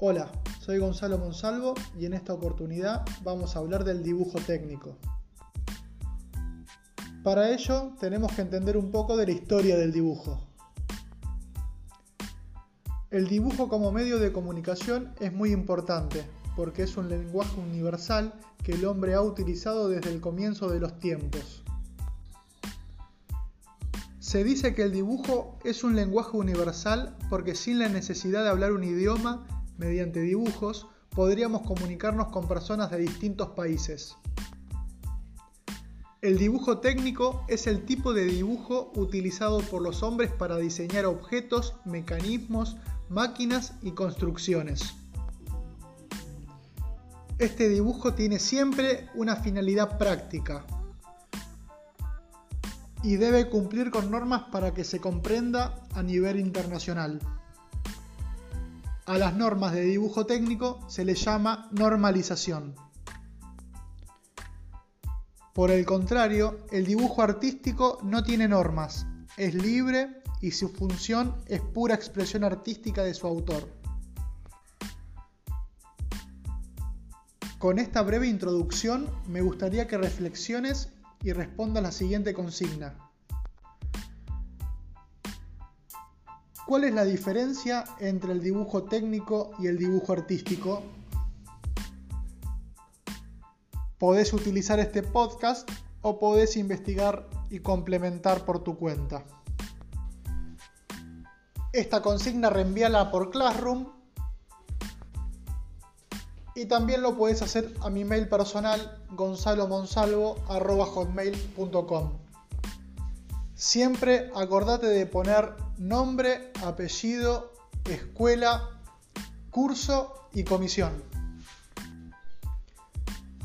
Hola, soy Gonzalo Monsalvo y en esta oportunidad vamos a hablar del dibujo técnico. Para ello tenemos que entender un poco de la historia del dibujo. El dibujo como medio de comunicación es muy importante porque es un lenguaje universal que el hombre ha utilizado desde el comienzo de los tiempos. Se dice que el dibujo es un lenguaje universal porque sin la necesidad de hablar un idioma, mediante dibujos, podríamos comunicarnos con personas de distintos países. El dibujo técnico es el tipo de dibujo utilizado por los hombres para diseñar objetos, mecanismos, máquinas y construcciones. Este dibujo tiene siempre una finalidad práctica, y debe cumplir con normas para que se comprenda a nivel internacional. A las normas de dibujo técnico se les llama normalización. Por el contrario, el dibujo artístico no tiene normas, es libre y su función es pura expresión artística de su autor. Con esta breve introducción me gustaría que reflexiones y responda la siguiente consigna. ¿Cuál es la diferencia entre el dibujo técnico y el dibujo artístico? Podés utilizar este podcast o podés investigar y complementar por tu cuenta. Esta consigna reenvíala por Classroom y también lo puedes hacer a mi mail personal gonzalomonsalvo.com. Siempre acordate de poner nombre, apellido, escuela, curso y comisión.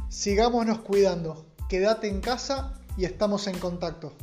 Sigámonos cuidando, quédate en casa y estamos en contacto.